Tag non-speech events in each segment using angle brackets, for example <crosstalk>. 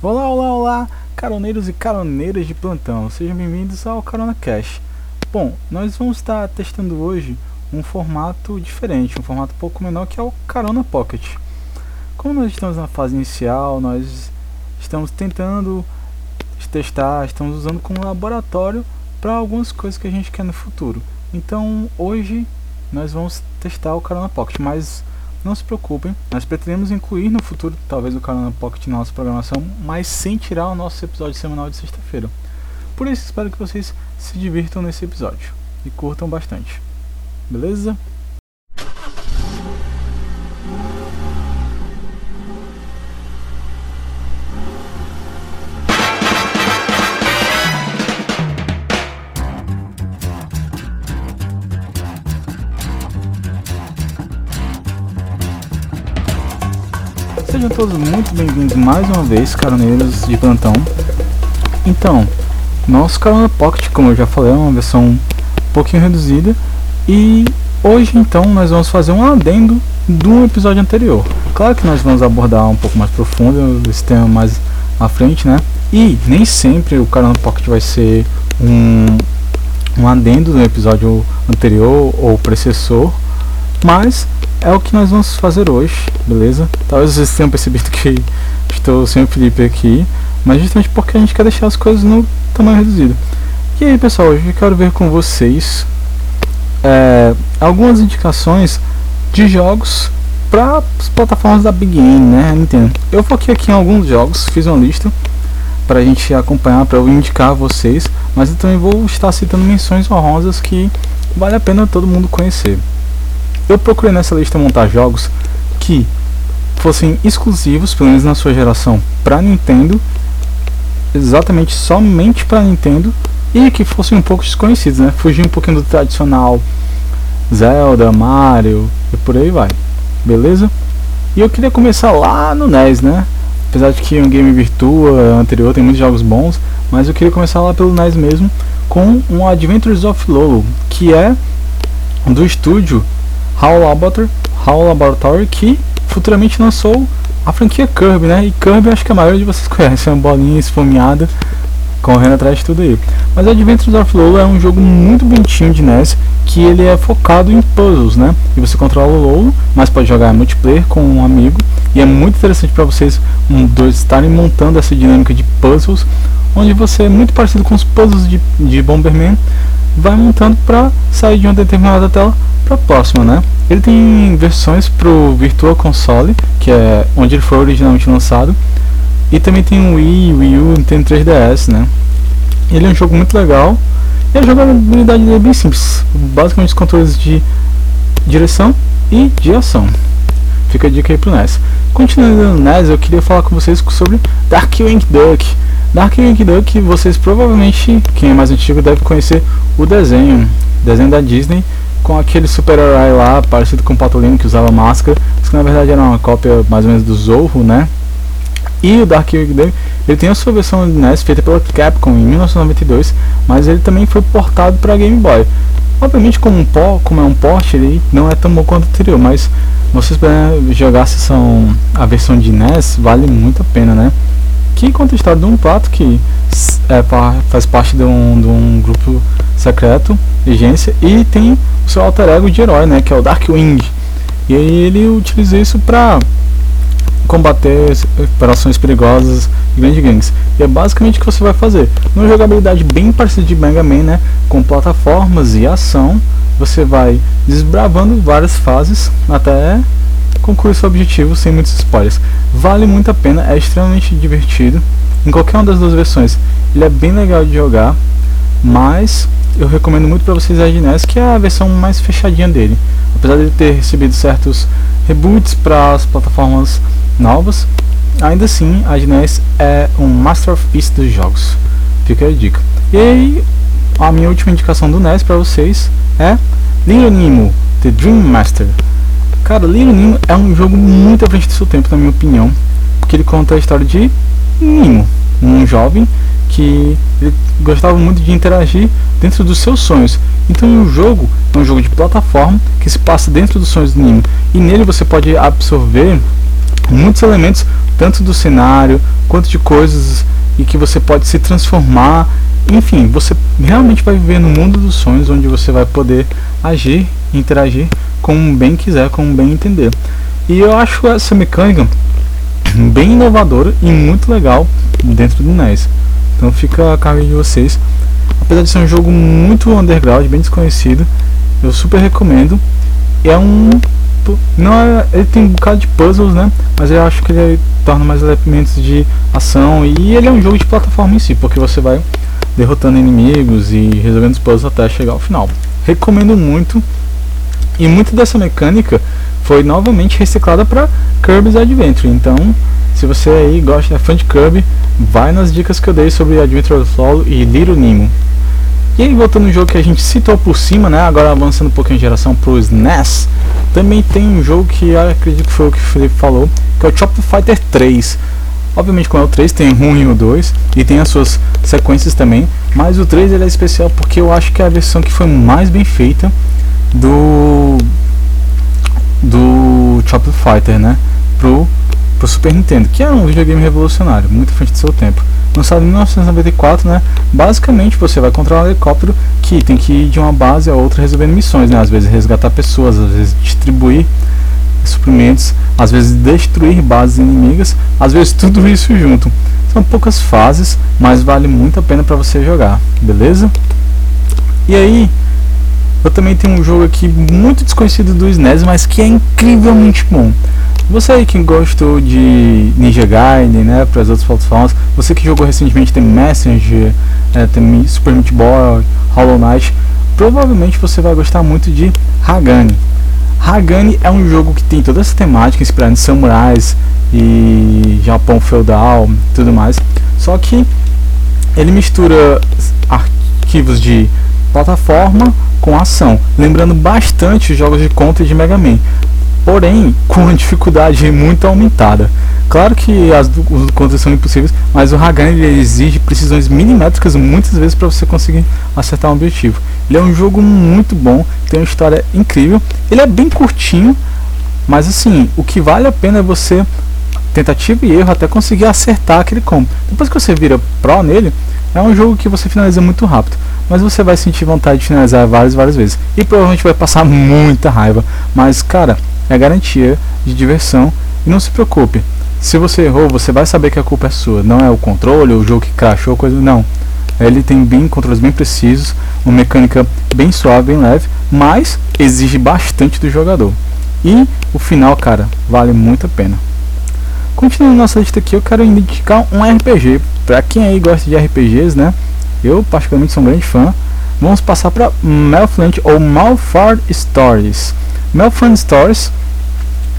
Olá, olá, olá, caroneiros e caroneiras de plantão, sejam bem-vindos ao Carona Cash. Bom, nós vamos estar testando hoje um formato diferente, um formato um pouco menor que é o Carona Pocket. Como nós estamos na fase inicial, nós estamos tentando testar, estamos usando como laboratório para algumas coisas que a gente quer no futuro. Então hoje nós vamos testar o Carona Pocket, mas não se preocupem, nós pretendemos incluir no futuro talvez o Carona Pocket na nossa programação, mas sem tirar o nosso episódio semanal de sexta-feira. Por isso espero que vocês se divirtam nesse episódio e curtam bastante. Beleza? Sejam todos muito bem-vindos mais uma vez, caroneiros de plantão. Então, nosso Carona Pocket, como eu já falei, é uma versão um pouquinho reduzida. E hoje, então, nós vamos fazer um adendo do episódio anterior. Claro que nós vamos abordar um pouco mais profundo esse tema mais à frente, né? E nem sempre o Carona Pocket vai ser um, um adendo do episódio anterior ou precessor, mas é o que nós vamos fazer hoje, beleza? Talvez vocês tenham percebido que <laughs> estou sem o Felipe aqui, mas justamente porque a gente quer deixar as coisas no tamanho reduzido. E aí pessoal, hoje eu quero ver com vocês é, algumas indicações de jogos para as plataformas da Big Game, né? Nintendo. Eu foquei aqui em alguns jogos, fiz uma lista para a gente acompanhar, para eu indicar a vocês, mas eu também vou estar citando menções honrosas que vale a pena todo mundo conhecer. Eu procurei nessa lista montar jogos que fossem exclusivos, pelo menos na sua geração, para Nintendo, exatamente somente para Nintendo e que fossem um pouco desconhecidos, né? Fugir um pouquinho do tradicional Zelda, Mario e por aí vai. Beleza? E eu queria começar lá no NES, né? Apesar de que o Game Virtua anterior tem muitos jogos bons, mas eu queria começar lá pelo NES mesmo com um Adventures of Lolo, que é do estúdio HAL Laboratory, Laboratory que futuramente lançou a franquia Kirby, né? E Kirby acho que a maioria de vocês <laughs> conhece, é uma bolinha esfomeada correndo atrás de tudo aí. Mas Adventures of Lolo é um jogo muito bonitinho de NES que ele é focado em puzzles, né? E você controla o Lolo, mas pode jogar multiplayer com um amigo e é muito interessante para vocês um, dois estarem montando essa dinâmica de puzzles, onde você é muito parecido com os puzzles de, de Bomberman, vai montando para sair de uma determinada tela para a próxima, né? Ele tem versões pro Virtual Console, que é onde ele foi originalmente lançado, e também tem o Wii, Wii U, Nintendo 3DS, né? Ele é um jogo muito legal e a jogabilidade dele é bem simples, basicamente os controles de direção e de ação. Fica a dica aí pro NES. Continuando no NES, eu queria falar com vocês sobre Darkwing Duck. Darkwing Duck, vocês provavelmente, quem é mais antigo, deve conhecer o desenho, desenho da Disney, com aquele super-herói lá, parecido com o Patolino, que usava máscara, mas que na verdade era uma cópia mais ou menos do Zorro, né? E o Darkwing Duck, ele tem a sua versão de NES feita pela Capcom em 1992, mas ele também foi portado para Game Boy. Obviamente, como, um pó, como é um porte, ele não é tão bom quanto o anterior, mas vocês puderem jogar a, a versão de NES, vale muito a pena, né? Que história de um pato que é, faz parte de um, de um grupo secreto, agência, e tem o seu alter ego de herói, né? Que é o Darkwing. E aí ele utiliza isso para combater operações perigosas e grandes gangues. E é basicamente o que você vai fazer. Numa jogabilidade bem parecida de Mega Man, né, com plataformas e ação, você vai desbravando várias fases até concluir seu objetivo sem muitos spoilers. Vale muito a pena, é extremamente divertido. Em qualquer uma das duas versões, ele é bem legal de jogar, mas eu recomendo muito para vocês a NES, que é a versão mais fechadinha dele. Apesar de ter recebido certos reboots para as plataformas novas, ainda assim a NES é um masterpiece dos jogos. Fica a dica. E aí, a minha última indicação do NES para vocês é Little Nemo, The Dream Master. Cara, Little Nemo é um jogo muito à frente do seu tempo, na minha opinião, porque ele conta a história de Nemo, um jovem que gostava muito de interagir dentro dos seus sonhos. Então o jogo é um jogo de plataforma que se passa dentro dos sonhos do Nemo. E nele você pode absorver muitos elementos tanto do cenário quanto de coisas e que você pode se transformar. Enfim, você realmente vai viver no mundo dos sonhos onde você vai poder agir, interagir como bem quiser, como bem entender. E eu acho essa mecânica bem inovadora e muito legal dentro do NES. Então fica a cargo de vocês. Apesar de ser um jogo muito underground, bem desconhecido, eu super recomendo. É um não é, ele tem um bocado de puzzles, né? Mas eu acho que ele torna mais elementos de ação e ele é um jogo de plataforma em si, porque você vai derrotando inimigos e resolvendo os puzzles até chegar ao final. Recomendo muito. E muito dessa mecânica foi novamente reciclada para Kirby's Adventure. Então, se você aí gosta, é fã de Kirby, vai nas dicas que eu dei sobre Adventure Solo e Little Nemo. E aí, voltando no jogo que a gente citou por cima, né? Agora avançando um pouquinho em geração pro SNES, também tem um jogo que acredito que foi o que o Felipe falou, que é o Chop Fighter 3. Obviamente, com o 3 tem o 1 e o 2 e tem as suas sequências também, mas o 3 ele é especial porque eu acho que é a versão que foi mais bem feita do do Chop Fighter, né? Pro, pro Super Nintendo, que é um videogame revolucionário, muito frente do seu tempo lançado em 1994, né? Basicamente você vai controlar um helicóptero que tem que ir de uma base a outra resolvendo missões, né? Às vezes resgatar pessoas, às vezes distribuir suprimentos, às vezes destruir bases inimigas, às vezes tudo isso junto. São poucas fases, mas vale muito a pena para você jogar, beleza? E aí, eu também tenho um jogo aqui muito desconhecido do SNES, mas que é incrivelmente bom. Você aí que gostou de Ninja Gaiden, né, para as outras plataformas, você que jogou recentemente tem Messenger, é, tem Super Meat Boy, Hollow Knight, provavelmente você vai gostar muito de Hagani. Hagani é um jogo que tem toda essa temática inspirada em samurais e Japão feudal, tudo mais. Só que ele mistura arquivos de plataforma com ação, lembrando bastante os jogos de Contra e de Mega Man porém com uma dificuldade muito aumentada. Claro que as contas são impossíveis, mas o Hagan exige precisões milimétricas muitas vezes para você conseguir acertar um objetivo. Ele é um jogo muito bom, tem uma história incrível. Ele é bem curtinho, mas assim, o que vale a pena é você tentativa e erro até conseguir acertar aquele combo. Depois que você vira pro nele, é um jogo que você finaliza muito rápido, mas você vai sentir vontade de finalizar várias várias vezes e provavelmente vai passar <laughs> muita raiva. Mas cara, é garantia de diversão e não se preocupe. Se você errou, você vai saber que a culpa é sua. Não é o controle, o jogo que crashou, coisa não. Ele tem bem controles bem precisos, uma mecânica bem suave, bem leve, mas exige bastante do jogador. E o final, cara, vale muito a pena. Continuando nossa lista aqui, eu quero indicar um RPG. Para quem aí gosta de RPGs, né? Eu particularmente sou um grande fã. Vamos passar para Malfland ou Malfard Stories. Malfront Stories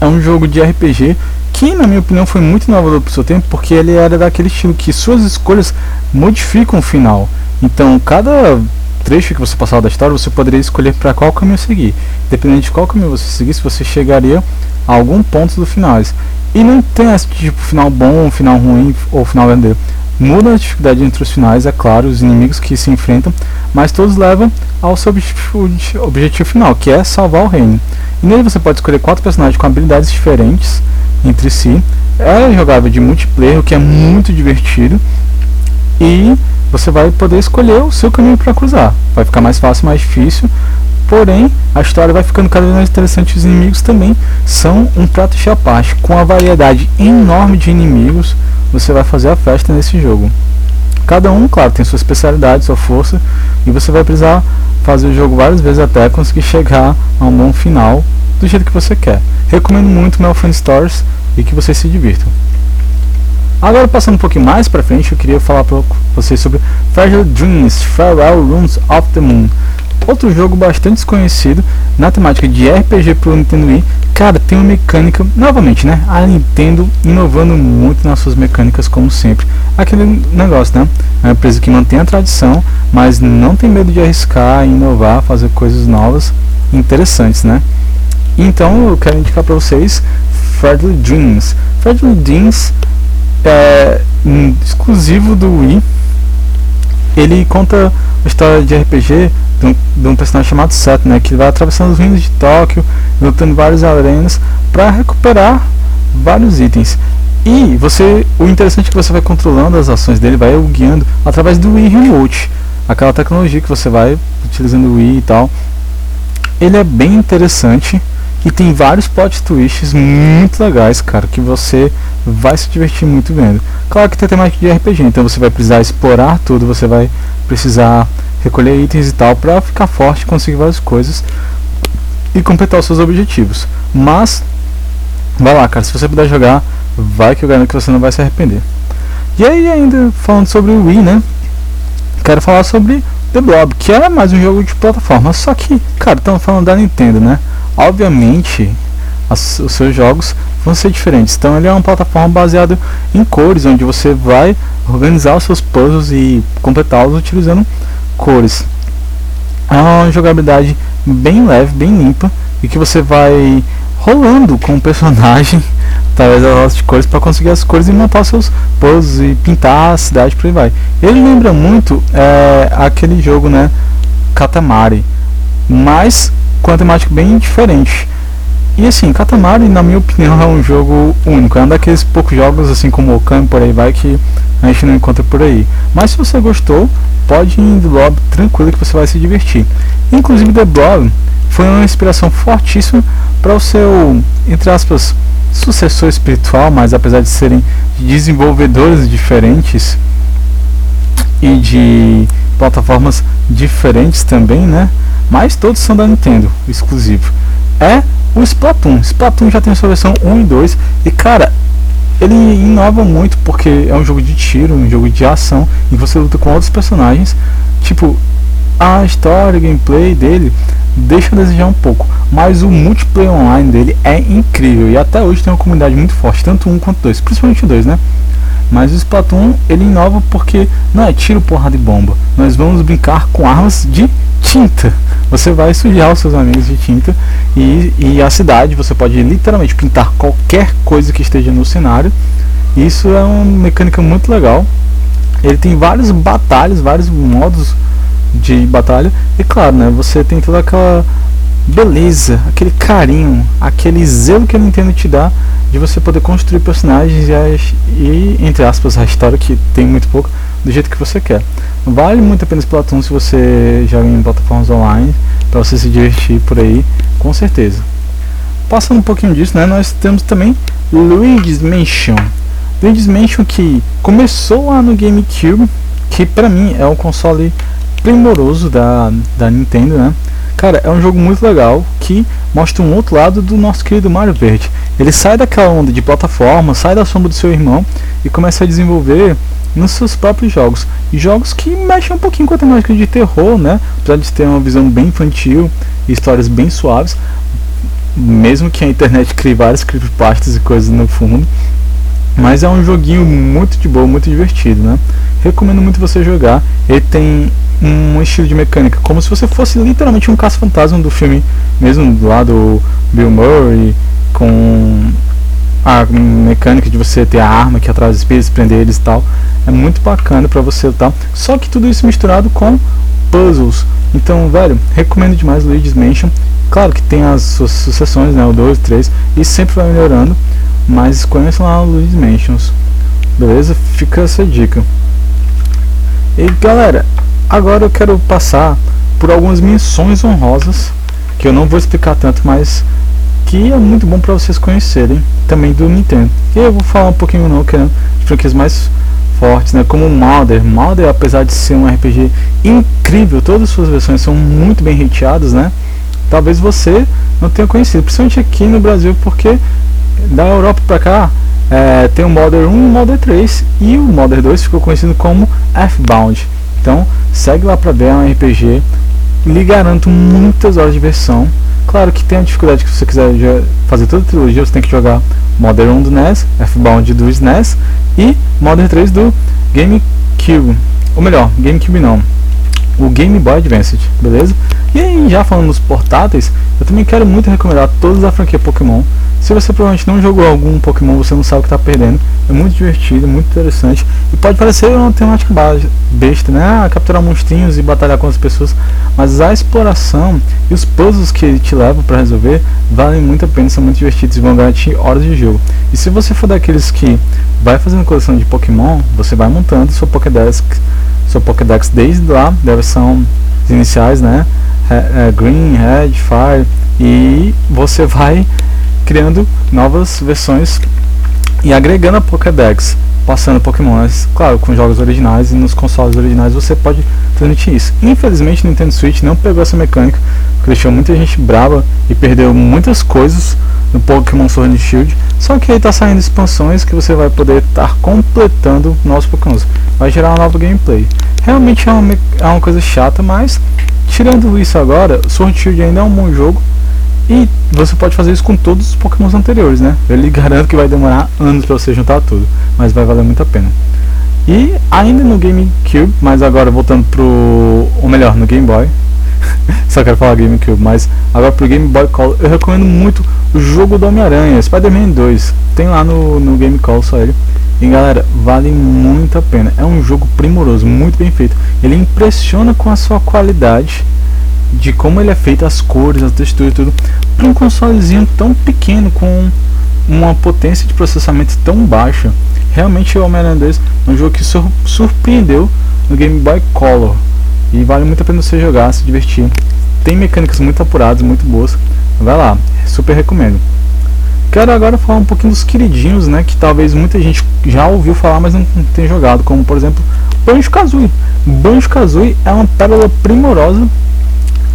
é um jogo de RPG que, na minha opinião, foi muito inovador para o seu tempo, porque ele era daquele estilo que suas escolhas modificam o final. Então, cada trecho que você passava da história, você poderia escolher para qual caminho seguir. Dependendo de qual caminho você seguisse, você chegaria a algum ponto do final. E não tem esse tipo final bom, final ruim ou final verdadeiro. Muda a dificuldade entre os finais, é claro, os inimigos que se enfrentam, mas todos levam ao seu objetivo, final, que é salvar o reino. E nele você pode escolher quatro personagens com habilidades diferentes entre si. É jogável de multiplayer, o que é muito divertido. E você vai poder escolher o seu caminho para cruzar. Vai ficar mais fácil, mais difícil. Porém, a história vai ficando cada vez mais interessante. Os inimigos também são um prato de à parte, com a variedade enorme de inimigos você vai fazer a festa nesse jogo. Cada um, claro, tem sua especialidade, sua força, e você vai precisar fazer o jogo várias vezes até conseguir chegar a um bom final do jeito que você quer. Recomendo muito Melfriend Stores e que vocês se divirtam. Agora passando um pouquinho mais para frente, eu queria falar para vocês sobre Fragile Dreams Farewell Rooms of the Moon. Outro jogo bastante desconhecido na temática de RPG pro Nintendo Wii. Cara, tem uma mecânica, novamente, né? A Nintendo inovando muito nas suas mecânicas, como sempre. Aquele negócio, né? É uma empresa que mantém a tradição, mas não tem medo de arriscar, inovar, fazer coisas novas interessantes, né? Então eu quero indicar para vocês Friendly Dreams. Friendly Dreams é um exclusivo do Wii. Ele conta a história de RPG de um, de um personagem chamado Seth, né, que vai atravessando os reinos de Tóquio, lutando várias arenas para recuperar vários itens. E você, o interessante é que você vai controlando as ações dele, vai guiando através do Wii Remote, aquela tecnologia que você vai utilizando o Wii e tal. Ele é bem interessante e tem vários plot twists muito legais, cara, que você vai se divertir muito vendo. Claro que tem temática de RPG, então você vai precisar explorar tudo, você vai precisar recolher itens e tal para ficar forte, conseguir várias coisas e completar os seus objetivos. Mas vai lá, cara, se você puder jogar, vai que eu garanto que você não vai se arrepender. E aí ainda falando sobre o Wii, né? Quero falar sobre The Blob, que é mais um jogo de plataforma, só que, cara, estamos falando da Nintendo, né? Obviamente, as, os seus jogos vão ser diferentes. Então ele é uma plataforma baseada em cores, onde você vai organizar os seus puzzles e completá-los utilizando cores. É uma jogabilidade bem leve, bem limpa e que você vai rolando com o personagem <laughs> através das de cores para conseguir as cores e montar seus puzzles e pintar a cidade por aí vai. Ele lembra muito é, aquele jogo, né, Katamari, mas com a temática bem diferente. E assim, Katamari, na minha opinião, é um jogo único. É um daqueles poucos jogos, assim como Okami, por aí vai, que a gente não encontra por aí. Mas se você gostou, pode ir em The Blob tranquilo que você vai se divertir. Inclusive, The Blob foi uma inspiração fortíssima para o seu, entre aspas, sucessor espiritual, mas apesar de serem desenvolvedores diferentes e de plataformas diferentes também, né? Mas todos são da Nintendo, exclusivo. É o Splatoon. Splatoon já tem sua versão 1 e 2 e cara, ele inova muito porque é um jogo de tiro, um jogo de ação e você luta com outros personagens. Tipo, a história, o gameplay dele deixa a desejar um pouco, mas o multiplayer online dele é incrível e até hoje tem uma comunidade muito forte, tanto um quanto dois, principalmente dois, né? Mas o Splatoon ele inova porque não é tiro, porrada e bomba. Nós vamos brincar com armas de tinta. Você vai sujar os seus amigos de tinta e, e a cidade você pode literalmente pintar qualquer coisa que esteja no cenário. Isso é uma mecânica muito legal. Ele tem vários batalhas, vários modos de batalha. E claro, né, você tem toda aquela beleza, aquele carinho, aquele zelo que a Nintendo te dá de você poder construir personagens e, as, e, entre aspas, a história que tem muito pouco, do jeito que você quer. Vale muito a pena Splatoon se você joga em plataformas online, para você se divertir por aí, com certeza. Passando um pouquinho disso, né, nós temos também Luigi's Mansion. Luigi's Mansion que começou lá no GameCube, que para mim é um console primoroso da, da Nintendo, né? Cara, é um jogo muito legal que mostra um outro lado do nosso querido Mario Verde. Ele sai daquela onda de plataforma, sai da sombra do seu irmão e começa a desenvolver nos seus próprios jogos. E jogos que mexem um pouquinho com a temática de terror, né? Apesar de ter uma visão bem infantil e histórias bem suaves, mesmo que a internet crie várias creepypastas e coisas no fundo. Mas é um joguinho muito de boa, muito divertido, né? Recomendo muito você jogar. Ele tem um estilo de mecânica, como se você fosse literalmente um caça-fantasma do filme, mesmo lá do Bill Murray, com a mecânica de você ter a arma que atrás dos espíritos, prender eles e tal. É muito bacana para você lutar. Só que tudo isso misturado com puzzles. Então, velho, recomendo demais Luigi's Mansion. Claro que tem as suas sucessões, né? O 2, 3, e sempre vai melhorando. Mas conheça lá o Luigi's Mansions. Beleza? Fica essa dica. E galera, Agora eu quero passar por algumas menções honrosas, que eu não vou explicar tanto, mas que é muito bom para vocês conhecerem também do Nintendo. E eu vou falar um pouquinho não, que é franquias mais fortes, né, como Mother. Mother, apesar de ser um RPG incrível, todas as suas versões são muito bem hateadas, né? Talvez você não tenha conhecido, principalmente aqui no Brasil, porque da Europa para cá é, tem o Mother 1 e o Mother 3 e o Mother 2 ficou conhecido como F-Bound. Então, segue lá pra ver, é um RPG. Lhe garanto muitas horas de versão. Claro que tem a dificuldade que se você quiser fazer toda a trilogia, você tem que jogar Modern 1 do NES, F-Bound do SNES e Modern 3 do GameCube. Ou melhor, GameCube não, o Game Boy Advance, beleza? E aí, já falando nos portáteis, eu também quero muito recomendar todos da franquia Pokémon, Se você provavelmente não jogou algum Pokémon, você não sabe o que está perdendo. É muito divertido, muito interessante. E pode parecer uma temática besta, né? Ah, capturar monstrinhos e batalhar com as pessoas. Mas a exploração e os puzzles que te levam para resolver valem muito a pena, são muito divertidos e vão garantir horas de jogo. E se você for daqueles que vai fazendo coleção de Pokémon, você vai montando sua Pokédex, sua Pokédex desde lá, da versão iniciais, né? É, Green, Red, Fire e você <laughs> vai criando novas versões e agregando a Pokédex, passando Pokémons, claro, com jogos originais e nos consoles originais você pode transmitir isso. Infelizmente, Nintendo Switch não pegou essa mecânica, porque deixou muita gente brava e perdeu muitas coisas no Pokémon Sword and Shield. Só que aí está saindo expansões que você vai poder estar completando novos Pokémons. Vai gerar uma nova gameplay. Realmente é uma, é uma coisa chata, mas tirando isso agora, Sword and Shield ainda é um bom jogo. E você pode fazer isso com todos os Pokémons anteriores, né? Eu lhe garanto que vai demorar anos para você juntar tudo, mas vai valer muito a pena. E ainda no GameCube, mas agora voltando pro. ou melhor, no Game Boy. <laughs> Só quero falar GameCube, mas agora pro Game Boy Color, eu recomendo muito o jogo do Homem-Aranha, Spider-Man 2. Tem lá no, no Game Call só ele. E galera, vale muito a pena. É um jogo primoroso, muito bem feito. Ele impressiona com a sua qualidade de como ele é feito, as cores, a textura e tudo, para um consolezinho tão pequeno com uma potência de processamento tão baixa. Realmente o Homem-Aranha 2 é um jogo que sur surpreendeu no Game Boy Color e vale muito a pena você jogar, se divertir. Tem mecânicas muito apuradas, muito boas. Vai lá, super recomendo. Quero agora falar um pouquinho dos queridinhos, né, que talvez muita gente já ouviu falar, mas não tem jogado, como por exemplo Banjo-Kazooie. Banjo-Kazooie é uma pérola primorosa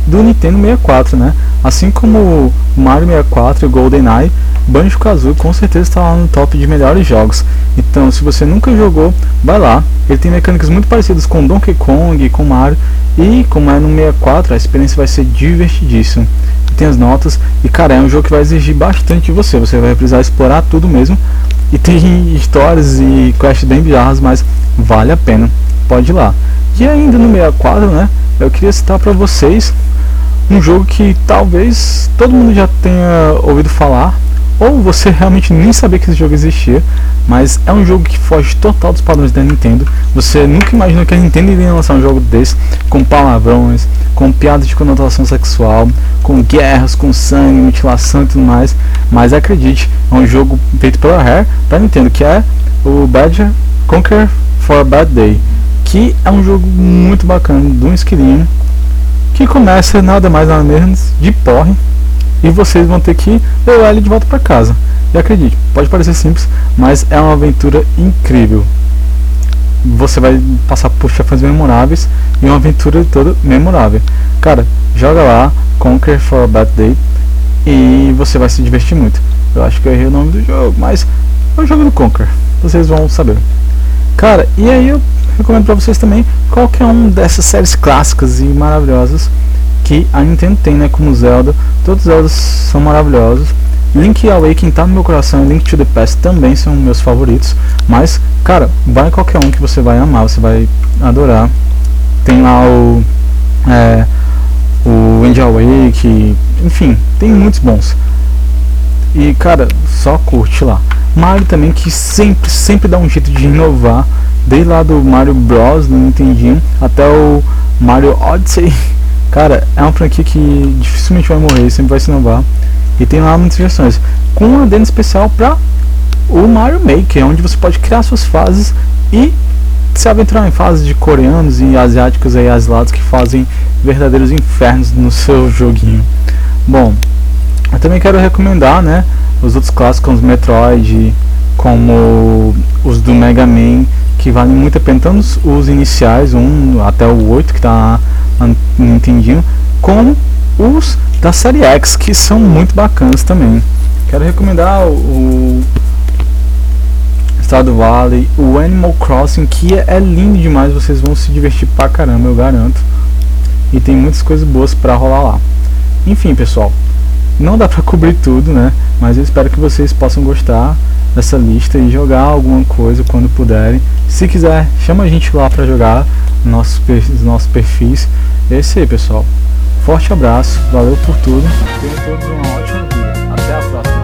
do Nintendo 64, né? Assim como Mario 64 e GoldenEye, Banjo-Kazooie com certeza está lá no top de melhores jogos. Então, se você nunca jogou, vai lá. Ele tem mecânicas muito parecidas com Donkey Kong, com Mario e como é no 64, a experiência vai ser divertidíssima. Tem as notas e cara, é um jogo que vai exigir bastante de você. Você vai precisar explorar tudo mesmo. E tem <laughs> histórias e quests bem bizarras, mas vale a pena. Pode ir lá. E ainda no 64, né? Eu queria citar para vocês um jogo que talvez todo mundo já tenha ouvido falar, ou você realmente nem sabia que esse jogo existia, mas é um jogo que foge total dos padrões da Nintendo. Você nunca imaginou que a Nintendo iria lançar um jogo desse, com palavrões, com piadas de conotação sexual, com guerras, com sangue, mutilação e tudo mais. Mas acredite, é um jogo feito pela Rare para Nintendo, que é o Badger Conquer for a Bad Day, que é um jogo muito bacana, de um esquilinho que começa nada mais nada menos de porre e vocês vão ter que levar ele de volta para casa. E acredite, pode parecer simples, mas é uma aventura incrível. Você vai passar por chefões memoráveis e uma aventura toda memorável. Cara, joga lá, Conquer for a Bad Day e você vai se divertir muito. Eu acho que eu errei o nome do jogo, mas é o jogo do Conquer. Vocês vão saber. Cara, e aí eu recomendo para vocês também qualquer um dessas séries clássicas e maravilhosas que a Nintendo tem, né, como Zelda. Todos os Zeldas são maravilhosos. Link Awakening tá no meu coração, Link to the Past também são meus favoritos. Mas, cara, vai qualquer um que você vai amar, você vai adorar. Tem lá o. É, o Wind Awake, enfim, tem muitos bons. E, cara, só curte lá. Mario também, que sempre, sempre dá um jeito de inovar desde lá do Mario Bros no Nintendinho até o Mario Odyssey. <laughs> Cara, é uma franquia que dificilmente vai morrer, sempre vai se inovar. E tem lá muitas versões. Com um adendo especial para o Mario Maker, onde você pode criar suas fases e se aventurar em fases de coreanos e asiáticos aí asilados que fazem verdadeiros infernos no seu joguinho. Bom, eu também quero recomendar, né, os outros clássicos, os Metroid, como os do Mega Man, que valem muito a pena, tanto os iniciais, um até o 8 que está no Nintendinho, como os da série X, que são muito bacanas também. Quero recomendar o, Estado Valley, o Animal Crossing, que é, é lindo demais, vocês vão se divertir pra caramba, eu garanto. E tem muitas coisas boas pra rolar lá. Enfim, pessoal, não dá pra cobrir tudo, né? Mas eu espero que vocês possam gostar dessa lista e jogar alguma coisa quando puderem. Se quiser, chama a gente lá para jogar nossos, nossos perfis. É isso aí, pessoal. Forte abraço, valeu por tudo. Tenham todos uma ótima vida. Até a próxima.